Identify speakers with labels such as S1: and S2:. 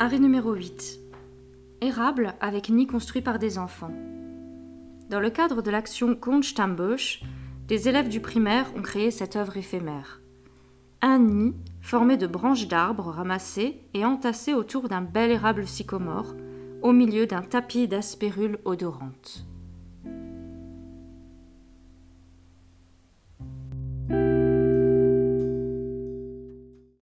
S1: Arrêt numéro 8. Érable avec nid construit par des enfants. Dans le cadre de l'action Kunstambösch, des élèves du primaire ont créé cette œuvre éphémère. Un nid formé de branches d'arbres ramassées et entassées autour d'un bel érable sycomore, au milieu d'un tapis d'aspérules odorantes.